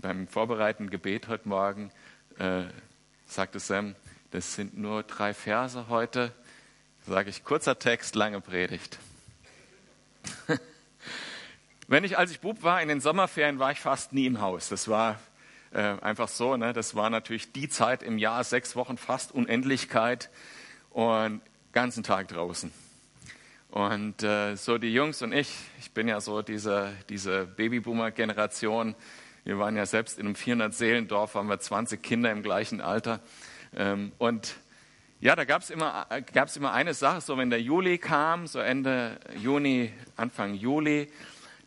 beim vorbereitenden Gebet heute Morgen äh, sagte Sam, das sind nur drei Verse heute. Sage ich, kurzer Text, lange Predigt. Wenn ich, als ich Bub war, in den Sommerferien war ich fast nie im Haus. Das war äh, einfach so. Ne? Das war natürlich die Zeit im Jahr, sechs Wochen, fast Unendlichkeit und ganzen Tag draußen. Und äh, so die Jungs und ich, ich bin ja so diese, diese Babyboomer-Generation. Wir waren ja selbst in einem 400-Seelendorf, haben wir 20 Kinder im gleichen Alter. Ähm, und ja, da gab es immer, immer eine Sache, so wenn der Juli kam, so Ende Juni, Anfang Juli,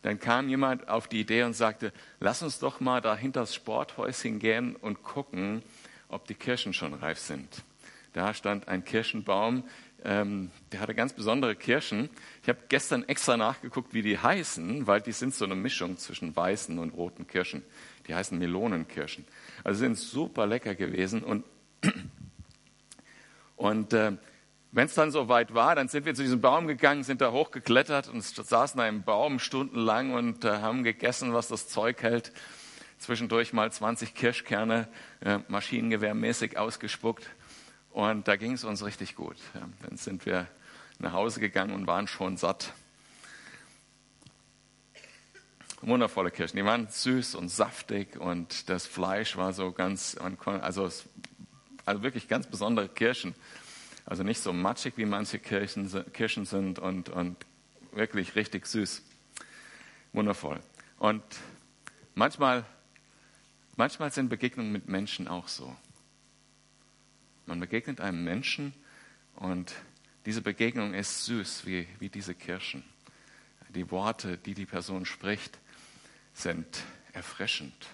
dann kam jemand auf die Idee und sagte, lass uns doch mal da hinter das Sporthäuschen gehen und gucken, ob die Kirschen schon reif sind. Da stand ein Kirschenbaum, ähm, der hatte ganz besondere Kirschen. Ich habe gestern extra nachgeguckt, wie die heißen, weil die sind so eine Mischung zwischen weißen und roten Kirschen. Die heißen Melonenkirschen. Also sind super lecker gewesen und und äh, wenn es dann soweit war, dann sind wir zu diesem Baum gegangen, sind da hochgeklettert und saßen da im Baum stundenlang und äh, haben gegessen, was das Zeug hält. Zwischendurch mal 20 Kirschkerne äh, maschinengewehrmäßig ausgespuckt. Und da ging es uns richtig gut. Dann sind wir nach Hause gegangen und waren schon satt. Wundervolle Kirschen. Die waren süß und saftig und das Fleisch war so ganz, also, also wirklich ganz besondere Kirschen. Also nicht so matschig, wie manche Kirchen, Kirschen sind und, und wirklich richtig süß. Wundervoll. Und manchmal, manchmal sind Begegnungen mit Menschen auch so. Man begegnet einem Menschen und diese Begegnung ist süß wie, wie diese Kirschen. Die Worte, die die Person spricht, sind erfrischend,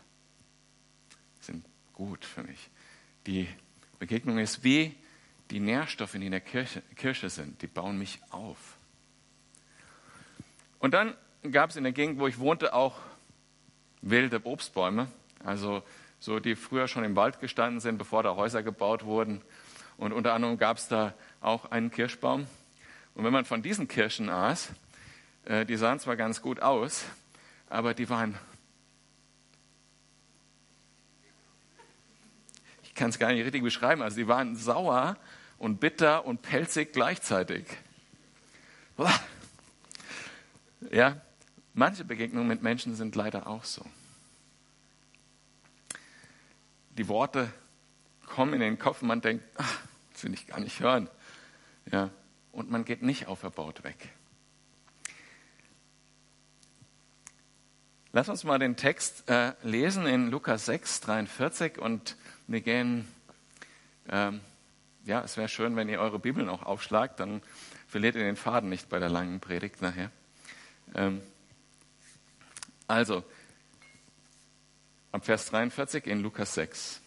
sind gut für mich. Die Begegnung ist wie die Nährstoffe, die in der Kirche, Kirche sind, die bauen mich auf. Und dann gab es in der Gegend, wo ich wohnte, auch wilde Obstbäume, also so die früher schon im Wald gestanden sind, bevor da Häuser gebaut wurden. Und unter anderem gab es da auch einen Kirschbaum. Und wenn man von diesen Kirschen aß, äh, die sahen zwar ganz gut aus, aber die waren kann es gar nicht richtig beschreiben. Also die waren sauer und bitter und pelzig gleichzeitig. Ja, manche Begegnungen mit Menschen sind leider auch so. Die Worte kommen in den Kopf und man denkt, ach, das will ich gar nicht hören. Ja, und man geht nicht auferbaut weg. Lass uns mal den Text äh, lesen in Lukas 6, 43 und wir gehen, ähm, ja, es wäre schön, wenn ihr eure Bibeln auch aufschlagt, dann verliert ihr den Faden nicht bei der langen Predigt nachher. Ähm, also, ab Vers 43 in Lukas 6.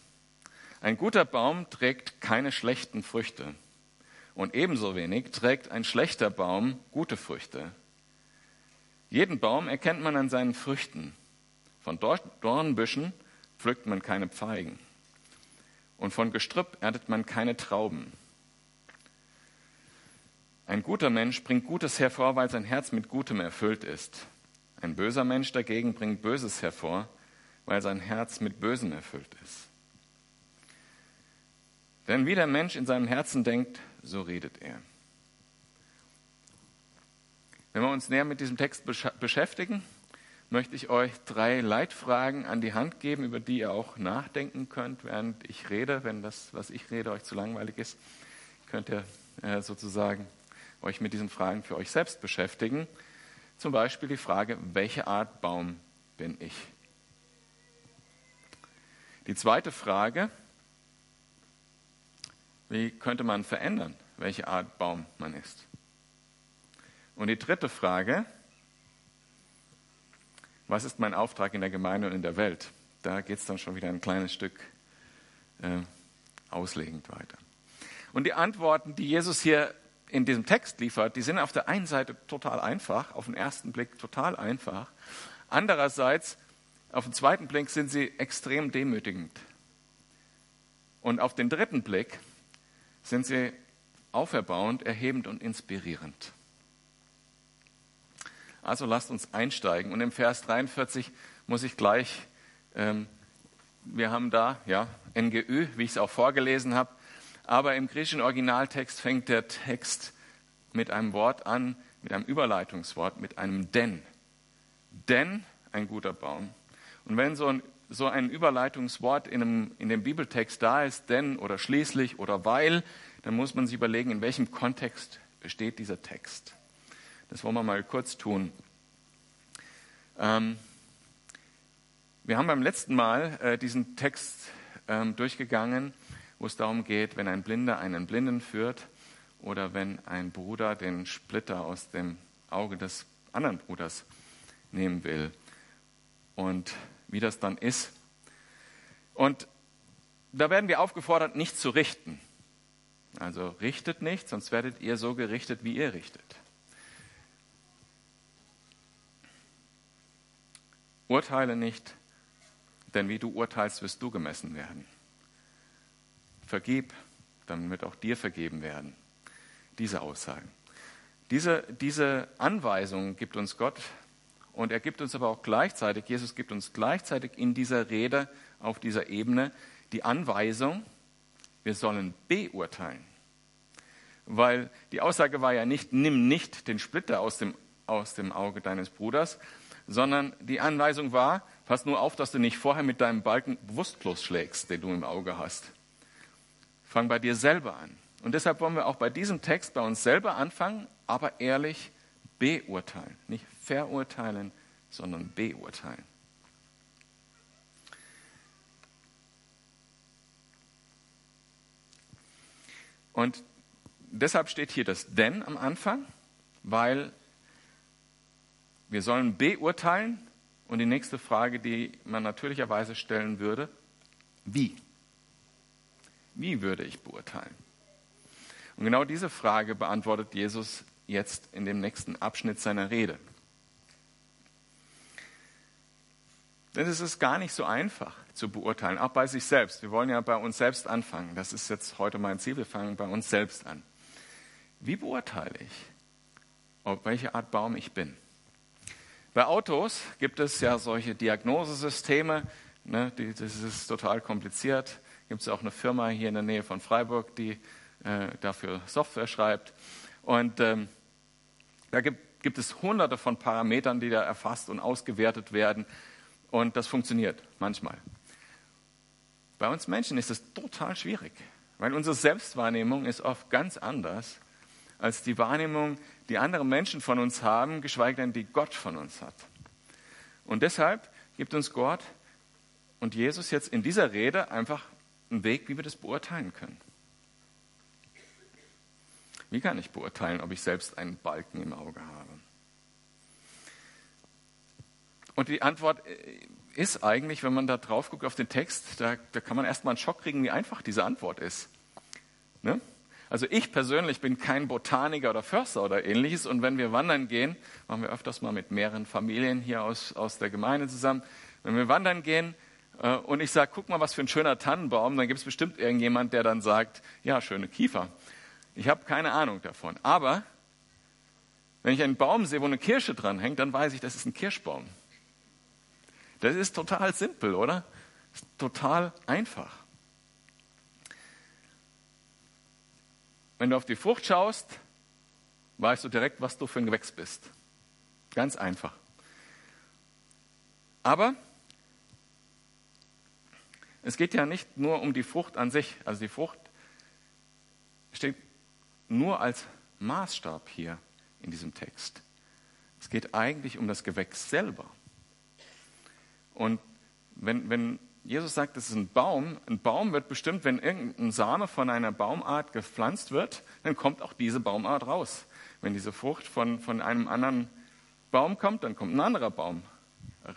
Ein guter Baum trägt keine schlechten Früchte und ebenso wenig trägt ein schlechter Baum gute Früchte. Jeden Baum erkennt man an seinen Früchten. Von Dornbüschen pflückt man keine Pfeigen und von Gestrüpp erntet man keine Trauben. Ein guter Mensch bringt Gutes hervor, weil sein Herz mit Gutem erfüllt ist. Ein böser Mensch dagegen bringt Böses hervor, weil sein Herz mit Bösem erfüllt ist. Denn wie der Mensch in seinem Herzen denkt, so redet er. Wenn wir uns näher mit diesem Text beschäftigen, möchte ich euch drei Leitfragen an die Hand geben, über die ihr auch nachdenken könnt, während ich rede. Wenn das, was ich rede, euch zu langweilig ist, könnt ihr äh, sozusagen euch mit diesen Fragen für euch selbst beschäftigen. Zum Beispiel die Frage, welche Art Baum bin ich? Die zweite Frage, wie könnte man verändern, welche Art Baum man ist? Und die dritte Frage, was ist mein Auftrag in der Gemeinde und in der Welt? Da geht es dann schon wieder ein kleines Stück äh, auslegend weiter. Und die Antworten, die Jesus hier in diesem Text liefert, die sind auf der einen Seite total einfach, auf den ersten Blick total einfach. Andererseits, auf den zweiten Blick sind sie extrem demütigend. Und auf den dritten Blick sind sie auferbauend, erhebend und inspirierend. Also lasst uns einsteigen. Und im Vers 43 muss ich gleich ähm, wir haben da ja NGÜ, wie ich es auch vorgelesen habe. Aber im griechischen Originaltext fängt der Text mit einem Wort an, mit einem Überleitungswort, mit einem denn. Denn ein guter Baum. Und wenn so ein, so ein Überleitungswort in, einem, in dem Bibeltext da ist, denn oder schließlich oder weil, dann muss man sich überlegen, in welchem Kontext steht dieser Text. Das wollen wir mal kurz tun. Ähm, wir haben beim letzten Mal äh, diesen Text ähm, durchgegangen, wo es darum geht, wenn ein Blinder einen Blinden führt oder wenn ein Bruder den Splitter aus dem Auge des anderen Bruders nehmen will und wie das dann ist. Und da werden wir aufgefordert, nicht zu richten. Also richtet nicht, sonst werdet ihr so gerichtet, wie ihr richtet. Urteile nicht, denn wie du urteilst, wirst du gemessen werden. Vergib, dann wird auch dir vergeben werden. Diese Aussagen. Diese, diese Anweisung gibt uns Gott und er gibt uns aber auch gleichzeitig, Jesus gibt uns gleichzeitig in dieser Rede auf dieser Ebene die Anweisung, wir sollen beurteilen. Weil die Aussage war ja nicht, nimm nicht den Splitter aus dem, aus dem Auge deines Bruders, sondern die Anweisung war, pass nur auf, dass du nicht vorher mit deinem Balken bewusstlos schlägst, den du im Auge hast. Fang bei dir selber an. Und deshalb wollen wir auch bei diesem Text bei uns selber anfangen, aber ehrlich beurteilen. Nicht verurteilen, sondern beurteilen. Und deshalb steht hier das denn am Anfang, weil wir sollen beurteilen und die nächste Frage, die man natürlicherweise stellen würde, wie? Wie würde ich beurteilen? Und genau diese Frage beantwortet Jesus jetzt in dem nächsten Abschnitt seiner Rede. Denn es ist gar nicht so einfach zu beurteilen, auch bei sich selbst. Wir wollen ja bei uns selbst anfangen. Das ist jetzt heute mein Ziel. Wir fangen bei uns selbst an. Wie beurteile ich, auf welche Art Baum ich bin? Bei Autos gibt es ja solche Diagnosesysteme. Ne, die, das ist total kompliziert. Gibt es auch eine Firma hier in der Nähe von Freiburg, die äh, dafür Software schreibt. Und ähm, da gibt, gibt es hunderte von Parametern, die da erfasst und ausgewertet werden. Und das funktioniert manchmal. Bei uns Menschen ist es total schwierig, weil unsere Selbstwahrnehmung ist oft ganz anders als die Wahrnehmung, die andere Menschen von uns haben, geschweige denn die Gott von uns hat. Und deshalb gibt uns Gott und Jesus jetzt in dieser Rede einfach einen Weg, wie wir das beurteilen können. Wie kann ich beurteilen, ob ich selbst einen Balken im Auge habe? Und die Antwort ist eigentlich, wenn man da drauf guckt auf den Text, da, da kann man erstmal einen Schock kriegen, wie einfach diese Antwort ist. Ne? Also ich persönlich bin kein Botaniker oder Förster oder ähnliches. Und wenn wir wandern gehen, machen wir öfters mal mit mehreren Familien hier aus, aus der Gemeinde zusammen. Wenn wir wandern gehen äh, und ich sage, guck mal, was für ein schöner Tannenbaum, dann gibt es bestimmt irgendjemand, der dann sagt, ja, schöne Kiefer. Ich habe keine Ahnung davon. Aber wenn ich einen Baum sehe, wo eine Kirsche dran hängt, dann weiß ich, das ist ein Kirschbaum. Das ist total simpel, oder? total einfach. Wenn du auf die Frucht schaust, weißt du direkt, was du für ein Gewächs bist. Ganz einfach. Aber es geht ja nicht nur um die Frucht an sich. Also die Frucht steht nur als Maßstab hier in diesem Text. Es geht eigentlich um das Gewächs selber. Und wenn, wenn Jesus sagt, das ist ein Baum. Ein Baum wird bestimmt, wenn irgendein Same von einer Baumart gepflanzt wird, dann kommt auch diese Baumart raus. Wenn diese Frucht von, von einem anderen Baum kommt, dann kommt ein anderer Baum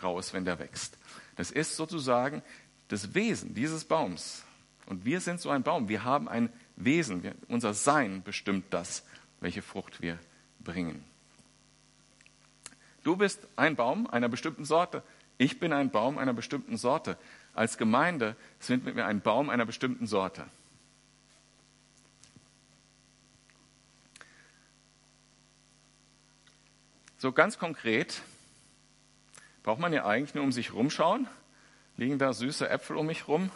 raus, wenn der wächst. Das ist sozusagen das Wesen dieses Baums. Und wir sind so ein Baum. Wir haben ein Wesen. Wir, unser Sein bestimmt das, welche Frucht wir bringen. Du bist ein Baum einer bestimmten Sorte. Ich bin ein Baum einer bestimmten Sorte. Als Gemeinde sind wir ein Baum einer bestimmten Sorte. So ganz konkret braucht man ja eigentlich nur um sich rumschauen, Liegen da süße Äpfel um mich rum?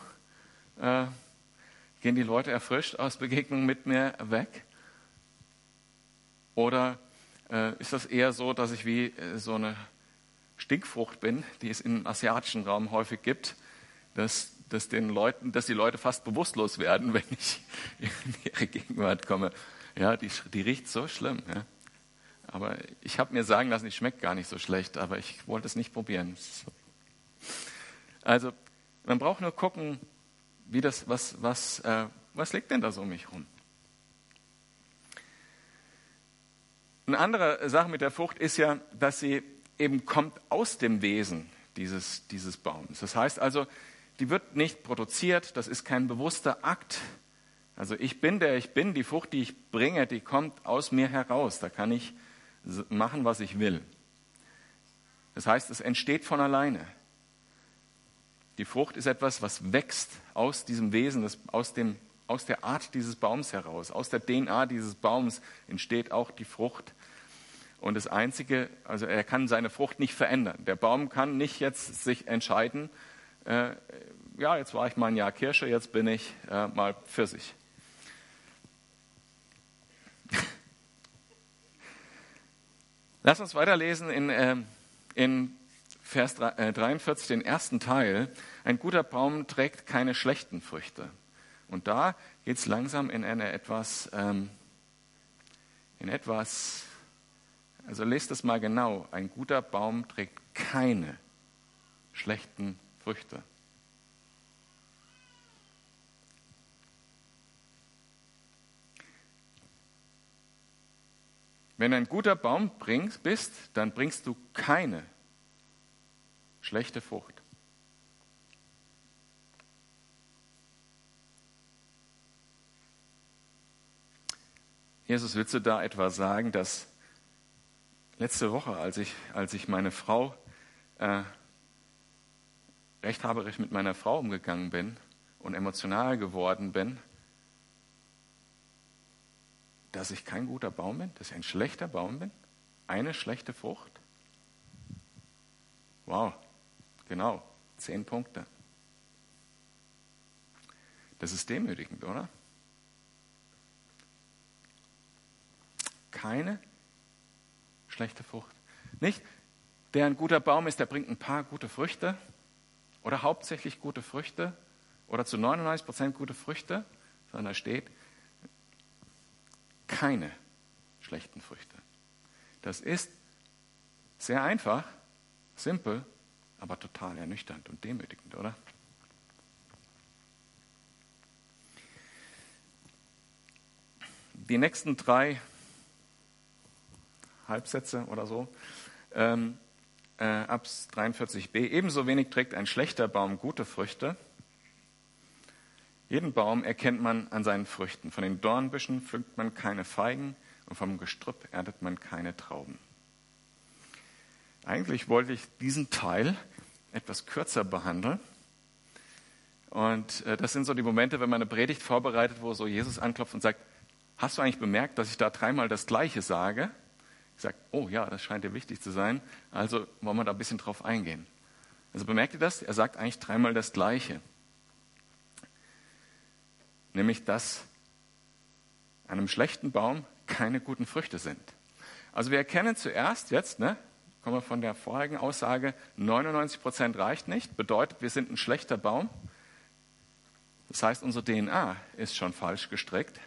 Äh, gehen die Leute erfrischt aus Begegnungen mit mir weg? Oder äh, ist das eher so, dass ich wie äh, so eine Stinkfrucht bin, die es im asiatischen Raum häufig gibt, dass, dass, den Leuten, dass die Leute fast bewusstlos werden, wenn ich in ihre Gegenwart komme. Ja, die, die riecht so schlimm. Ja. Aber ich habe mir sagen lassen, die schmeckt gar nicht so schlecht, aber ich wollte es nicht probieren. Also, man braucht nur gucken, wie das, was, was, äh, was liegt denn da so um mich rum? Eine andere Sache mit der Frucht ist ja, dass sie eben kommt aus dem Wesen dieses, dieses Baums. Das heißt also, die wird nicht produziert, das ist kein bewusster Akt. Also ich bin der ich bin, die Frucht, die ich bringe, die kommt aus mir heraus. Da kann ich machen, was ich will. Das heißt, es entsteht von alleine. Die Frucht ist etwas, was wächst aus diesem Wesen, aus, dem, aus der Art dieses Baums heraus. Aus der DNA dieses Baums entsteht auch die Frucht. Und das Einzige, also er kann seine Frucht nicht verändern. Der Baum kann nicht jetzt sich entscheiden, äh, ja, jetzt war ich mal ein Jahr Kirsche, jetzt bin ich äh, mal Pfirsich. Lass uns weiterlesen in, äh, in Vers 43, äh, den ersten Teil. Ein guter Baum trägt keine schlechten Früchte. Und da geht es langsam in eine etwas, ähm, in etwas also lest es mal genau. Ein guter Baum trägt keine schlechten Früchte. Wenn ein guter Baum bringst, bist, dann bringst du keine schlechte Frucht. Jesus, willst du da etwa sagen, dass letzte Woche, als ich, als ich meine Frau, äh, rechthaberisch mit meiner Frau umgegangen bin und emotional geworden bin, dass ich kein guter Baum bin, dass ich ein schlechter Baum bin, eine schlechte Frucht. Wow, genau, zehn Punkte. Das ist demütigend, oder? Keine schlechte Frucht. Nicht, der ein guter Baum ist, der bringt ein paar gute Früchte oder hauptsächlich gute Früchte oder zu 99 Prozent gute Früchte, sondern da steht keine schlechten Früchte. Das ist sehr einfach, simpel, aber total ernüchternd und demütigend, oder? Die nächsten drei Halbsätze oder so. Ähm, äh, ab 43b. Ebenso wenig trägt ein schlechter Baum gute Früchte. Jeden Baum erkennt man an seinen Früchten. Von den Dornbüschen pflückt man keine Feigen und vom Gestrüpp erntet man keine Trauben. Eigentlich wollte ich diesen Teil etwas kürzer behandeln. Und äh, das sind so die Momente, wenn man eine Predigt vorbereitet, wo so Jesus anklopft und sagt, hast du eigentlich bemerkt, dass ich da dreimal das Gleiche sage? Sagt, oh ja, das scheint dir wichtig zu sein, also wollen wir da ein bisschen drauf eingehen. Also bemerkt ihr das? Er sagt eigentlich dreimal das Gleiche. Nämlich, dass an einem schlechten Baum keine guten Früchte sind. Also wir erkennen zuerst jetzt, ne, kommen wir von der vorigen Aussage, 99 Prozent reicht nicht, bedeutet, wir sind ein schlechter Baum. Das heißt, unsere DNA ist schon falsch gestrickt.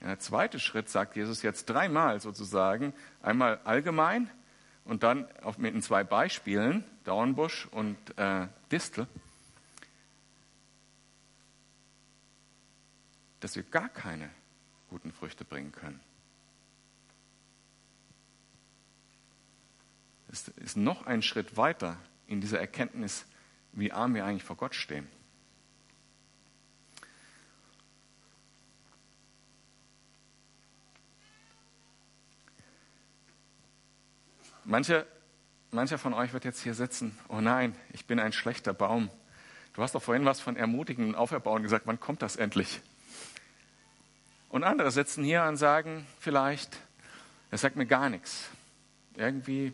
Der zweite Schritt sagt Jesus jetzt dreimal sozusagen, einmal allgemein und dann mit zwei Beispielen, Dornbusch und äh, Distel, dass wir gar keine guten Früchte bringen können. Es ist noch ein Schritt weiter in dieser Erkenntnis, wie arm wir eigentlich vor Gott stehen. Manche, mancher von euch wird jetzt hier sitzen, oh nein, ich bin ein schlechter Baum. Du hast doch vorhin was von Ermutigen und Auferbauen gesagt, wann kommt das endlich? Und andere sitzen hier und sagen vielleicht, er sagt mir gar nichts. Irgendwie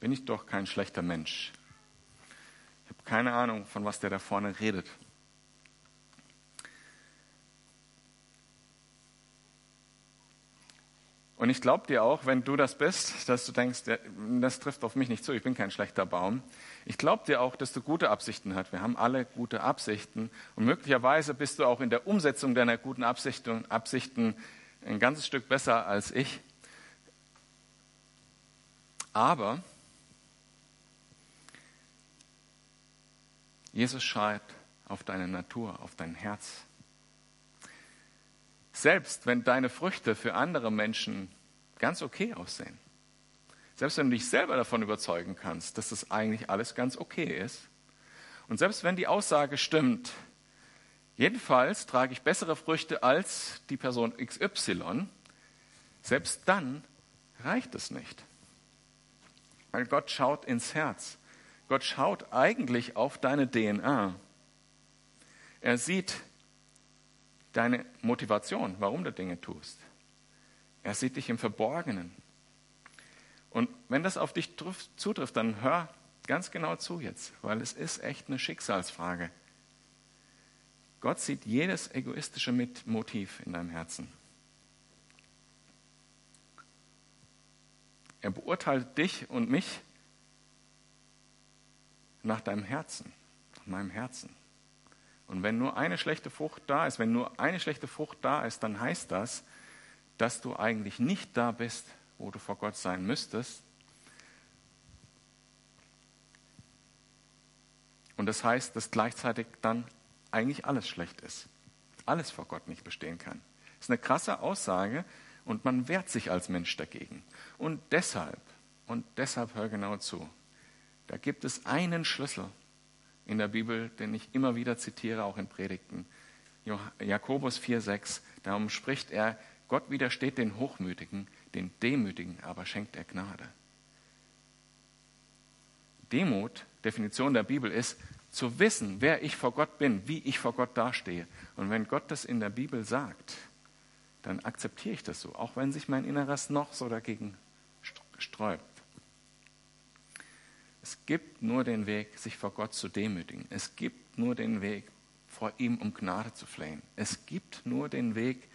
bin ich doch kein schlechter Mensch. Ich habe keine Ahnung, von was der da vorne redet. Und ich glaube dir auch, wenn du das bist, dass du denkst, das trifft auf mich nicht zu, ich bin kein schlechter Baum. Ich glaube dir auch, dass du gute Absichten hast. Wir haben alle gute Absichten. Und möglicherweise bist du auch in der Umsetzung deiner guten Absichten, Absichten ein ganzes Stück besser als ich. Aber Jesus schreibt auf deine Natur, auf dein Herz. Selbst wenn deine Früchte für andere Menschen ganz okay aussehen, selbst wenn du dich selber davon überzeugen kannst, dass das eigentlich alles ganz okay ist, und selbst wenn die Aussage stimmt, jedenfalls trage ich bessere Früchte als die Person XY, selbst dann reicht es nicht. Weil Gott schaut ins Herz. Gott schaut eigentlich auf deine DNA. Er sieht deine Motivation, warum du Dinge tust. Er sieht dich im Verborgenen. Und wenn das auf dich zutrifft, dann hör ganz genau zu jetzt, weil es ist echt eine Schicksalsfrage. Gott sieht jedes egoistische Motiv in deinem Herzen. Er beurteilt dich und mich nach deinem Herzen, nach meinem Herzen. Und wenn nur eine schlechte Frucht da ist, wenn nur eine schlechte Frucht da ist, dann heißt das, dass du eigentlich nicht da bist, wo du vor Gott sein müsstest. Und das heißt, dass gleichzeitig dann eigentlich alles schlecht ist. Alles vor Gott nicht bestehen kann. Das ist eine krasse Aussage und man wehrt sich als Mensch dagegen. Und deshalb, und deshalb hör genau zu, da gibt es einen Schlüssel, in der Bibel, den ich immer wieder zitiere, auch in Predigten. Jakobus 4,6. Darum spricht er, Gott widersteht den Hochmütigen, den Demütigen aber schenkt er Gnade. Demut, Definition der Bibel ist, zu wissen, wer ich vor Gott bin, wie ich vor Gott dastehe. Und wenn Gott das in der Bibel sagt, dann akzeptiere ich das so, auch wenn sich mein Inneres noch so dagegen sträubt. Es gibt nur den Weg, sich vor Gott zu demütigen. Es gibt nur den Weg, vor ihm um Gnade zu flehen. Es gibt nur den Weg,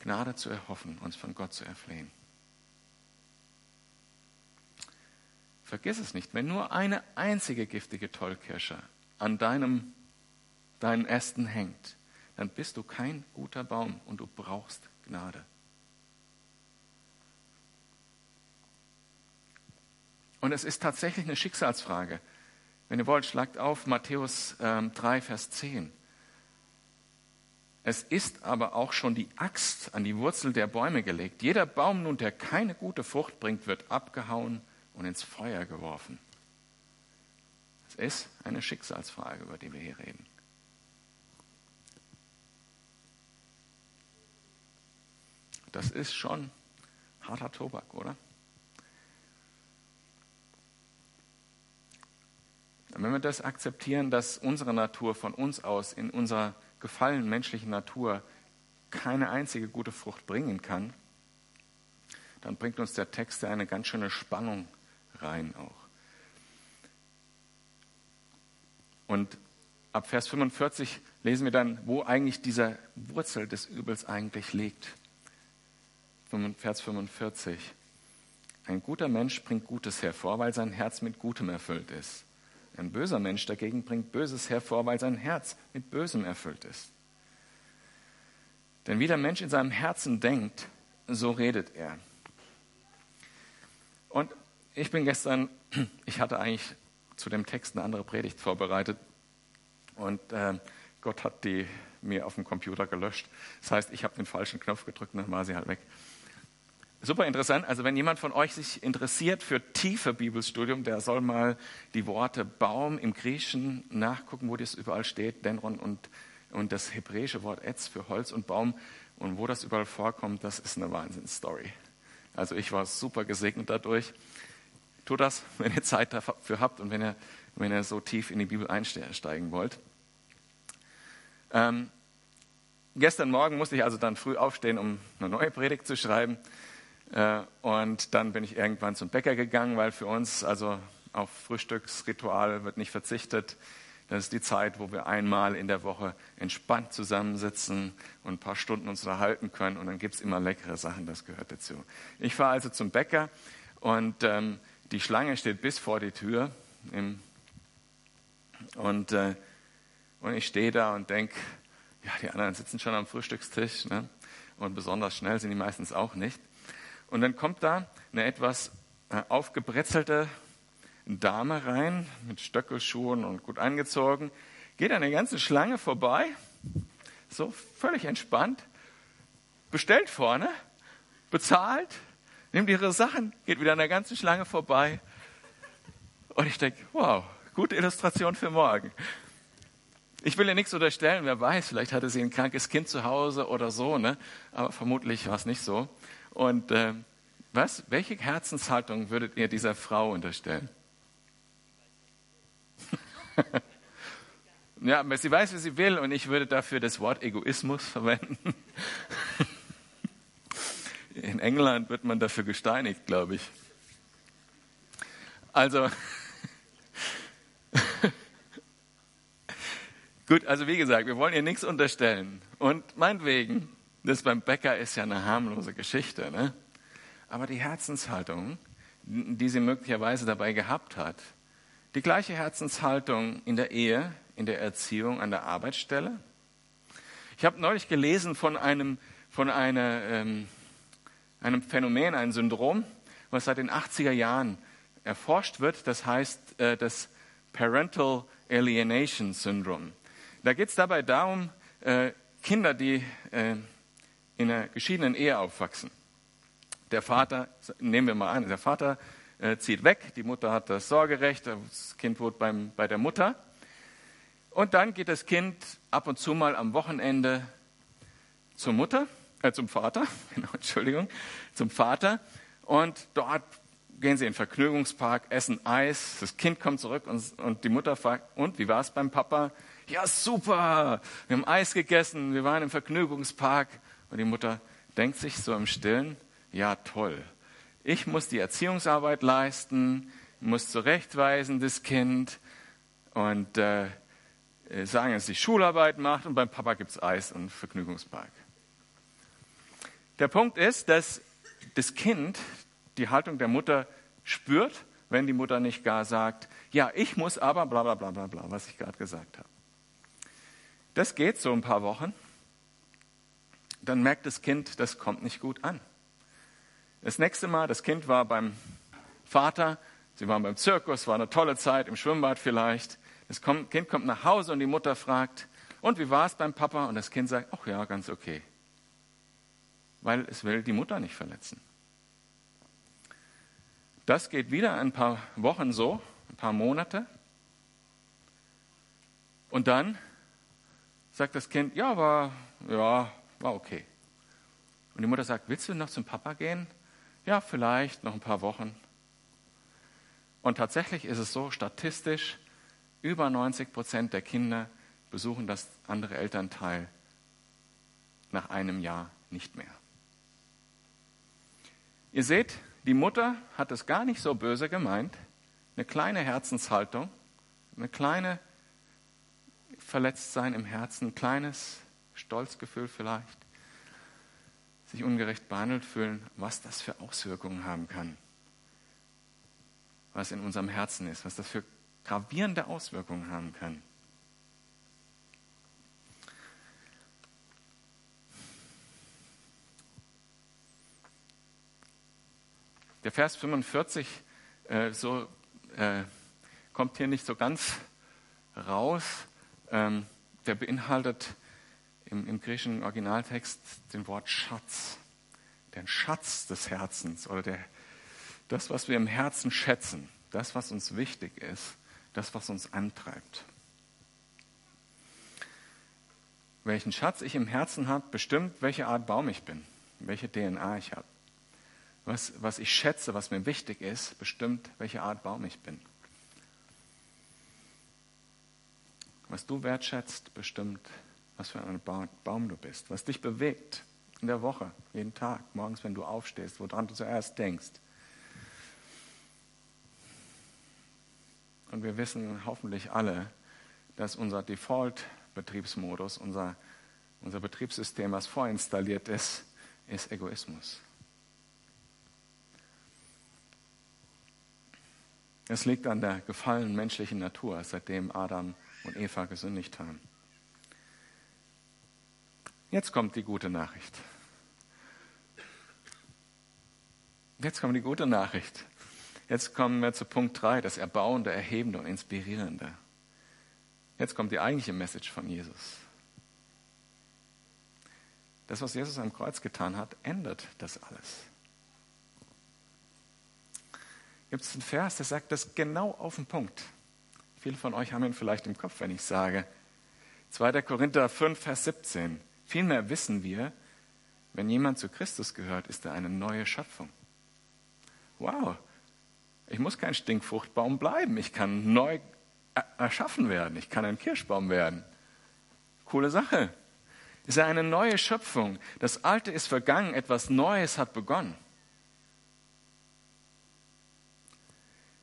Gnade zu erhoffen, uns von Gott zu erflehen. Vergiss es nicht, wenn nur eine einzige giftige Tollkirsche an deinem, deinen Ästen hängt, dann bist du kein guter Baum und du brauchst Gnade. Und es ist tatsächlich eine Schicksalsfrage. Wenn ihr wollt, schlagt auf Matthäus ähm, 3, Vers 10. Es ist aber auch schon die Axt an die Wurzel der Bäume gelegt. Jeder Baum nun, der keine gute Frucht bringt, wird abgehauen und ins Feuer geworfen. Es ist eine Schicksalsfrage, über die wir hier reden. Das ist schon harter Tobak, oder? Wenn wir das akzeptieren, dass unsere Natur von uns aus in unserer gefallenen menschlichen Natur keine einzige gute Frucht bringen kann, dann bringt uns der Text eine ganz schöne Spannung rein auch. Und ab Vers 45 lesen wir dann, wo eigentlich diese Wurzel des Übels eigentlich liegt. Vers 45. Ein guter Mensch bringt Gutes hervor, weil sein Herz mit Gutem erfüllt ist. Ein böser Mensch dagegen bringt Böses hervor, weil sein Herz mit Bösem erfüllt ist. Denn wie der Mensch in seinem Herzen denkt, so redet er. Und ich bin gestern, ich hatte eigentlich zu dem Text eine andere Predigt vorbereitet und äh, Gott hat die mir auf dem Computer gelöscht. Das heißt, ich habe den falschen Knopf gedrückt und dann war sie halt weg. Super interessant. Also wenn jemand von euch sich interessiert für tiefe Bibelstudium, der soll mal die Worte Baum im Griechischen nachgucken, wo das überall steht, Denron und, und das hebräische Wort Etz für Holz und Baum und wo das überall vorkommt, das ist eine Wahnsinnsstory. Also ich war super gesegnet dadurch. Tut das, wenn ihr Zeit dafür habt und wenn ihr, wenn ihr so tief in die Bibel einsteigen wollt. Ähm, gestern Morgen musste ich also dann früh aufstehen, um eine neue Predigt zu schreiben. Äh, und dann bin ich irgendwann zum Bäcker gegangen, weil für uns, also auf Frühstücksritual wird nicht verzichtet. Das ist die Zeit, wo wir einmal in der Woche entspannt zusammensitzen und ein paar Stunden uns unterhalten können. Und dann gibt es immer leckere Sachen, das gehört dazu. Ich fahre also zum Bäcker und ähm, die Schlange steht bis vor die Tür. Im, und, äh, und ich stehe da und denke, ja, die anderen sitzen schon am Frühstückstisch. Ne? Und besonders schnell sind die meistens auch nicht. Und dann kommt da eine etwas äh, aufgebrezelte Dame rein mit Stöckelschuhen und gut angezogen, geht an der ganzen Schlange vorbei, so völlig entspannt, bestellt vorne, bezahlt, nimmt ihre Sachen, geht wieder an der ganzen Schlange vorbei. Und ich denke, wow, gute Illustration für morgen. Ich will ihr nichts unterstellen, wer weiß, vielleicht hatte sie ein krankes Kind zu Hause oder so, ne? aber vermutlich war es nicht so. Und äh, was, welche Herzenshaltung würdet ihr dieser Frau unterstellen? ja, aber sie weiß, wie sie will und ich würde dafür das Wort Egoismus verwenden. In England wird man dafür gesteinigt, glaube ich. Also, gut, also wie gesagt, wir wollen ihr nichts unterstellen. Und meinetwegen, das beim Bäcker ist ja eine harmlose Geschichte, ne? Aber die Herzenshaltung, die sie möglicherweise dabei gehabt hat, die gleiche Herzenshaltung in der Ehe, in der Erziehung, an der Arbeitsstelle. Ich habe neulich gelesen von einem, von einer, ähm, einem Phänomen, einem Syndrom, was seit den 80er Jahren erforscht wird. Das heißt äh, das Parental Alienation Syndrome. Da geht es dabei darum, äh, Kinder, die äh, in einer geschiedenen Ehe aufwachsen. Der Vater, nehmen wir mal an, der Vater äh, zieht weg, die Mutter hat das Sorgerecht, das Kind wohnt beim, bei der Mutter. Und dann geht das Kind ab und zu mal am Wochenende zur Mutter, äh, zum Vater, genau, Entschuldigung, zum Vater. Und dort gehen sie in den Vergnügungspark, essen Eis. Das Kind kommt zurück und, und die Mutter fragt, und wie war es beim Papa? Ja, super, wir haben Eis gegessen, wir waren im Vergnügungspark. Und die Mutter denkt sich so im Stillen, ja toll, ich muss die Erziehungsarbeit leisten, muss zurechtweisen das Kind und äh, sagen, dass die Schularbeit macht und beim Papa gibt es Eis und Vergnügungspark. Der Punkt ist, dass das Kind die Haltung der Mutter spürt, wenn die Mutter nicht gar sagt, ja, ich muss aber bla bla bla bla bla, was ich gerade gesagt habe. Das geht so ein paar Wochen. Dann merkt das Kind, das kommt nicht gut an. Das nächste Mal, das Kind war beim Vater, sie waren beim Zirkus, war eine tolle Zeit, im Schwimmbad vielleicht. Das Kind kommt nach Hause und die Mutter fragt, und wie war es beim Papa? Und das Kind sagt, ach ja, ganz okay. Weil es will die Mutter nicht verletzen. Das geht wieder ein paar Wochen so, ein paar Monate. Und dann sagt das Kind, ja, war, ja, war okay. Und die Mutter sagt, willst du noch zum Papa gehen? Ja, vielleicht noch ein paar Wochen. Und tatsächlich ist es so, statistisch, über 90 Prozent der Kinder besuchen das andere Elternteil nach einem Jahr nicht mehr. Ihr seht, die Mutter hat es gar nicht so böse gemeint. Eine kleine Herzenshaltung, eine kleine Verletztsein im Herzen, ein kleines Stolzgefühl vielleicht sich ungerecht behandelt fühlen, was das für Auswirkungen haben kann. Was in unserem Herzen ist, was das für gravierende Auswirkungen haben kann. Der Vers 45 äh, so, äh, kommt hier nicht so ganz raus. Ähm, der beinhaltet im, im griechischen Originaltext den Wort Schatz. Den Schatz des Herzens oder der, das, was wir im Herzen schätzen, das, was uns wichtig ist, das, was uns antreibt. Welchen Schatz ich im Herzen habe, bestimmt, welche Art Baum ich bin, welche DNA ich habe. Was, was ich schätze, was mir wichtig ist, bestimmt, welche Art Baum ich bin. Was du wertschätzt, bestimmt, was für ein Baum du bist, was dich bewegt in der Woche, jeden Tag, morgens, wenn du aufstehst, woran du zuerst denkst. Und wir wissen hoffentlich alle, dass unser Default-Betriebsmodus, unser, unser Betriebssystem, was vorinstalliert ist, ist Egoismus. Es liegt an der gefallenen menschlichen Natur, seitdem Adam und Eva gesündigt haben. Jetzt kommt die gute Nachricht. Jetzt kommt die gute Nachricht. Jetzt kommen wir zu Punkt 3, das Erbauende, Erhebende und Inspirierende. Jetzt kommt die eigentliche Message von Jesus. Das, was Jesus am Kreuz getan hat, ändert das alles. Gibt es einen Vers, der sagt das genau auf den Punkt. Viele von euch haben ihn vielleicht im Kopf, wenn ich sage. 2. Korinther 5, Vers 17. Vielmehr wissen wir, wenn jemand zu Christus gehört, ist er eine neue Schöpfung. Wow, ich muss kein Stinkfruchtbaum bleiben. Ich kann neu erschaffen werden. Ich kann ein Kirschbaum werden. Coole Sache. Ist er eine neue Schöpfung. Das Alte ist vergangen, etwas Neues hat begonnen.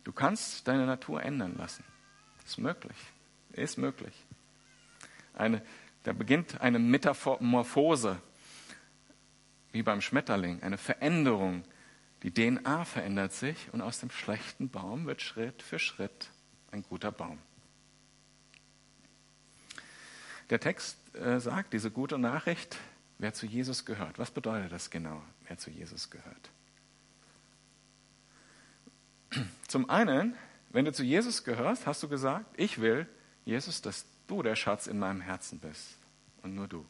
Du kannst deine Natur ändern lassen. Ist möglich. Ist möglich. Eine da beginnt eine Metamorphose, wie beim Schmetterling, eine Veränderung. Die DNA verändert sich und aus dem schlechten Baum wird Schritt für Schritt ein guter Baum. Der Text äh, sagt, diese gute Nachricht, wer zu Jesus gehört. Was bedeutet das genau, wer zu Jesus gehört? Zum einen, wenn du zu Jesus gehörst, hast du gesagt, ich will, Jesus, dass du der Schatz in meinem Herzen bist und nur du.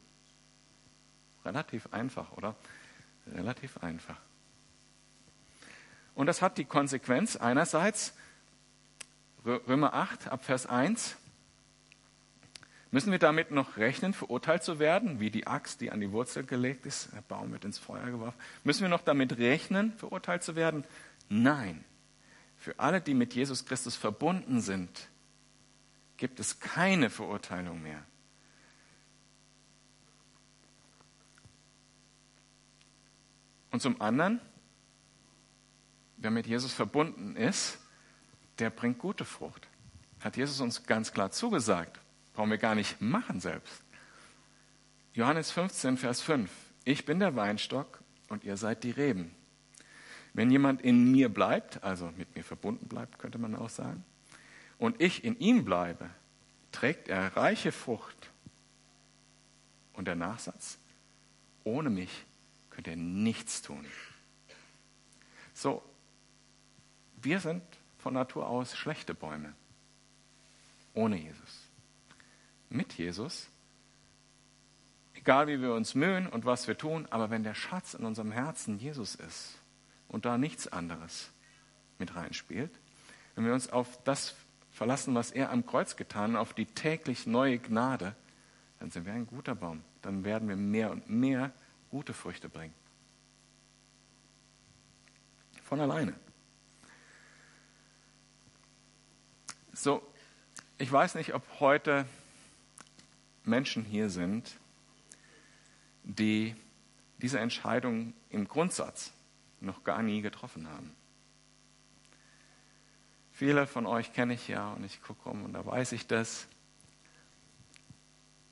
Relativ einfach, oder? Relativ einfach. Und das hat die Konsequenz einerseits, Römer 8 ab Vers 1, müssen wir damit noch rechnen, verurteilt zu werden, wie die Axt, die an die Wurzel gelegt ist, der Baum wird ins Feuer geworfen. Müssen wir noch damit rechnen, verurteilt zu werden? Nein. Für alle, die mit Jesus Christus verbunden sind, gibt es keine Verurteilung mehr. Und zum anderen, wer mit Jesus verbunden ist, der bringt gute Frucht. Hat Jesus uns ganz klar zugesagt. Brauchen wir gar nicht machen selbst. Johannes 15, Vers 5. Ich bin der Weinstock und ihr seid die Reben. Wenn jemand in mir bleibt, also mit mir verbunden bleibt, könnte man auch sagen, und ich in ihm bleibe, trägt er reiche Frucht. Und der Nachsatz, ohne mich könnt ihr nichts tun. So, wir sind von Natur aus schlechte Bäume. Ohne Jesus. Mit Jesus, egal wie wir uns mühen und was wir tun, aber wenn der Schatz in unserem Herzen Jesus ist und da nichts anderes mit reinspielt, wenn wir uns auf das verlassen, was er am Kreuz getan, auf die täglich neue Gnade, dann sind wir ein guter Baum. Dann werden wir mehr und mehr gute Früchte bringen. Von alleine. So, ich weiß nicht, ob heute Menschen hier sind, die diese Entscheidung im Grundsatz noch gar nie getroffen haben. Viele von euch kenne ich ja und ich gucke rum und da weiß ich das.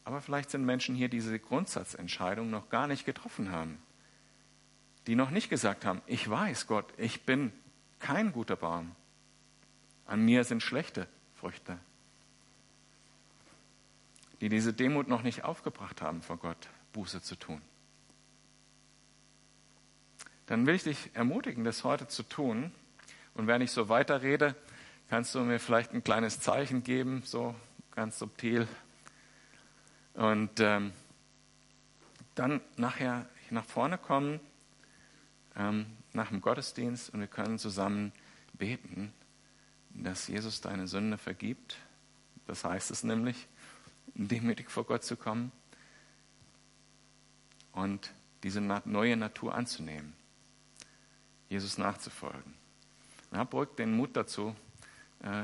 Aber vielleicht sind Menschen hier, die diese Grundsatzentscheidung noch gar nicht getroffen haben. Die noch nicht gesagt haben, ich weiß Gott, ich bin kein guter Baum. An mir sind schlechte Früchte. Die diese Demut noch nicht aufgebracht haben vor Gott, Buße zu tun. Dann will ich dich ermutigen, das heute zu tun. Und wenn ich so weiterrede, Kannst du mir vielleicht ein kleines Zeichen geben, so ganz subtil? Und ähm, dann nachher nach vorne kommen, ähm, nach dem Gottesdienst, und wir können zusammen beten, dass Jesus deine Sünde vergibt. Das heißt es nämlich, demütig vor Gott zu kommen und diese neue Natur anzunehmen, Jesus nachzufolgen. Ja, beruhigt den Mut dazu,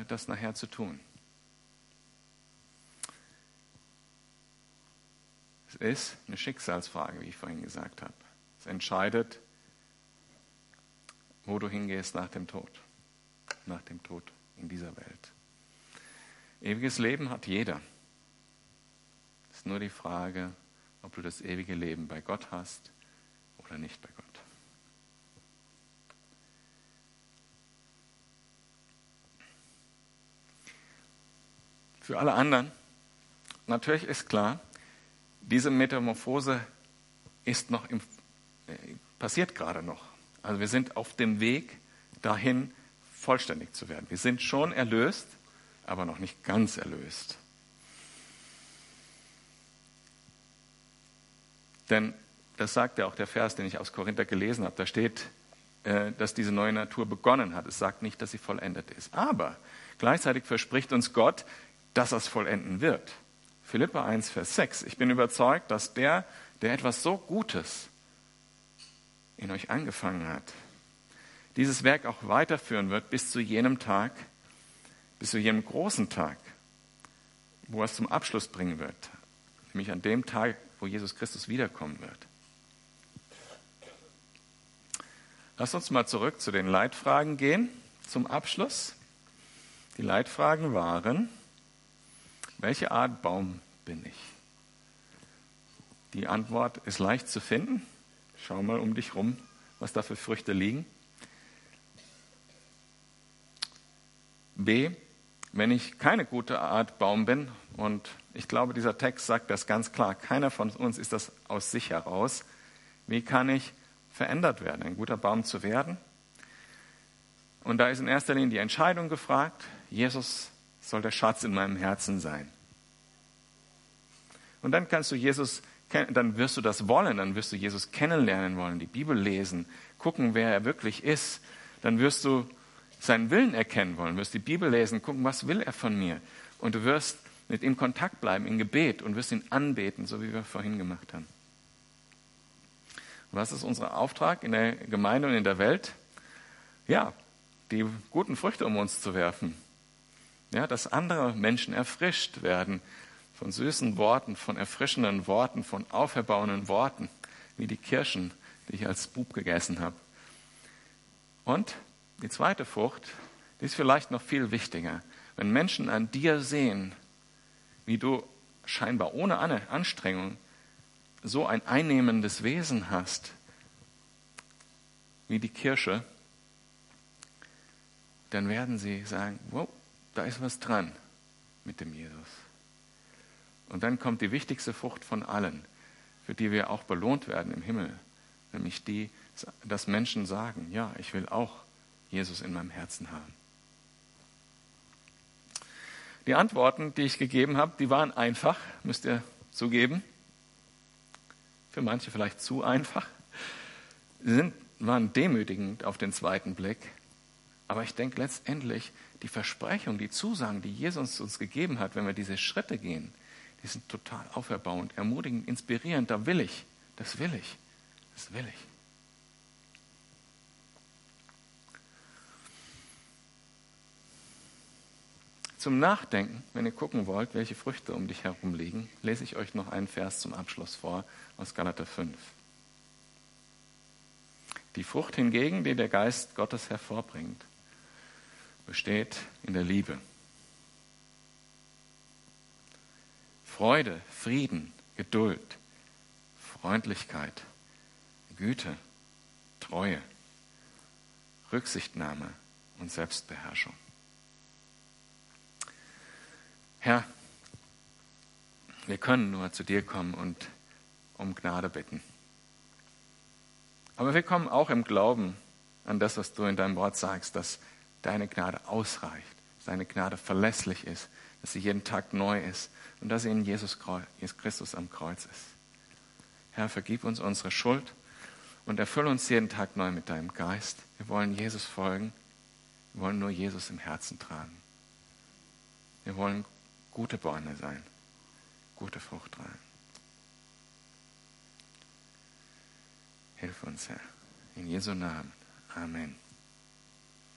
das nachher zu tun. Es ist eine Schicksalsfrage, wie ich vorhin gesagt habe. Es entscheidet, wo du hingehst nach dem Tod, nach dem Tod in dieser Welt. Ewiges Leben hat jeder. Es ist nur die Frage, ob du das ewige Leben bei Gott hast oder nicht bei Gott. Für alle anderen, natürlich ist klar, diese Metamorphose ist noch im, äh, passiert gerade noch. Also wir sind auf dem Weg dahin, vollständig zu werden. Wir sind schon erlöst, aber noch nicht ganz erlöst. Denn das sagt ja auch der Vers, den ich aus Korinther gelesen habe. Da steht, äh, dass diese neue Natur begonnen hat. Es sagt nicht, dass sie vollendet ist. Aber gleichzeitig verspricht uns Gott, dass er es vollenden wird. Philippa 1, Vers 6. Ich bin überzeugt, dass der, der etwas so Gutes in euch angefangen hat, dieses Werk auch weiterführen wird bis zu jenem Tag, bis zu jenem großen Tag, wo er es zum Abschluss bringen wird, nämlich an dem Tag, wo Jesus Christus wiederkommen wird. Lass uns mal zurück zu den Leitfragen gehen, zum Abschluss. Die Leitfragen waren, welche Art Baum bin ich? Die Antwort ist leicht zu finden. Schau mal um dich rum, was da für Früchte liegen. B, wenn ich keine gute Art Baum bin, und ich glaube, dieser Text sagt das ganz klar, keiner von uns ist das aus sich heraus, wie kann ich verändert werden, ein guter Baum zu werden? Und da ist in erster Linie die Entscheidung gefragt, Jesus soll der Schatz in meinem Herzen sein. Und dann kannst du Jesus, dann wirst du das wollen, dann wirst du Jesus kennenlernen wollen, die Bibel lesen, gucken, wer er wirklich ist. Dann wirst du seinen Willen erkennen wollen, wirst die Bibel lesen, gucken, was will er von mir. Und du wirst mit ihm Kontakt bleiben in Gebet und wirst ihn anbeten, so wie wir vorhin gemacht haben. Was ist unser Auftrag in der Gemeinde und in der Welt? Ja, die guten Früchte um uns zu werfen. Ja, dass andere Menschen erfrischt werden von süßen Worten, von erfrischenden Worten, von auferbauenden Worten, wie die Kirschen, die ich als Bub gegessen habe. Und die zweite Frucht, die ist vielleicht noch viel wichtiger. Wenn Menschen an dir sehen, wie du scheinbar ohne Anstrengung so ein einnehmendes Wesen hast, wie die Kirsche, dann werden sie sagen, wow, da ist was dran mit dem Jesus. Und dann kommt die wichtigste Frucht von allen, für die wir auch belohnt werden im Himmel, nämlich die, dass Menschen sagen, ja, ich will auch Jesus in meinem Herzen haben. Die Antworten, die ich gegeben habe, die waren einfach, müsst ihr zugeben. Für manche vielleicht zu einfach. Sie sind, waren demütigend auf den zweiten Blick. Aber ich denke letztendlich, die Versprechung, die Zusagen, die Jesus uns gegeben hat, wenn wir diese Schritte gehen, die sind total auferbauend, ermutigend, inspirierend. Da will ich, das will ich, das will ich. Zum Nachdenken, wenn ihr gucken wollt, welche Früchte um dich herum liegen, lese ich euch noch einen Vers zum Abschluss vor aus Galater 5. Die Frucht hingegen, die der Geist Gottes hervorbringt, besteht in der Liebe Freude, Frieden, Geduld, Freundlichkeit, Güte, Treue, Rücksichtnahme und Selbstbeherrschung. Herr, wir können nur zu dir kommen und um Gnade bitten. Aber wir kommen auch im Glauben an das, was du in deinem Wort sagst, dass deine Gnade ausreicht, dass deine Gnade verlässlich ist, dass sie jeden Tag neu ist und dass sie in Jesus Christus am Kreuz ist. Herr, vergib uns unsere Schuld und erfülle uns jeden Tag neu mit deinem Geist. Wir wollen Jesus folgen. Wir wollen nur Jesus im Herzen tragen. Wir wollen gute Bäume sein, gute Frucht tragen. Hilf uns, Herr. In Jesu Namen. Amen.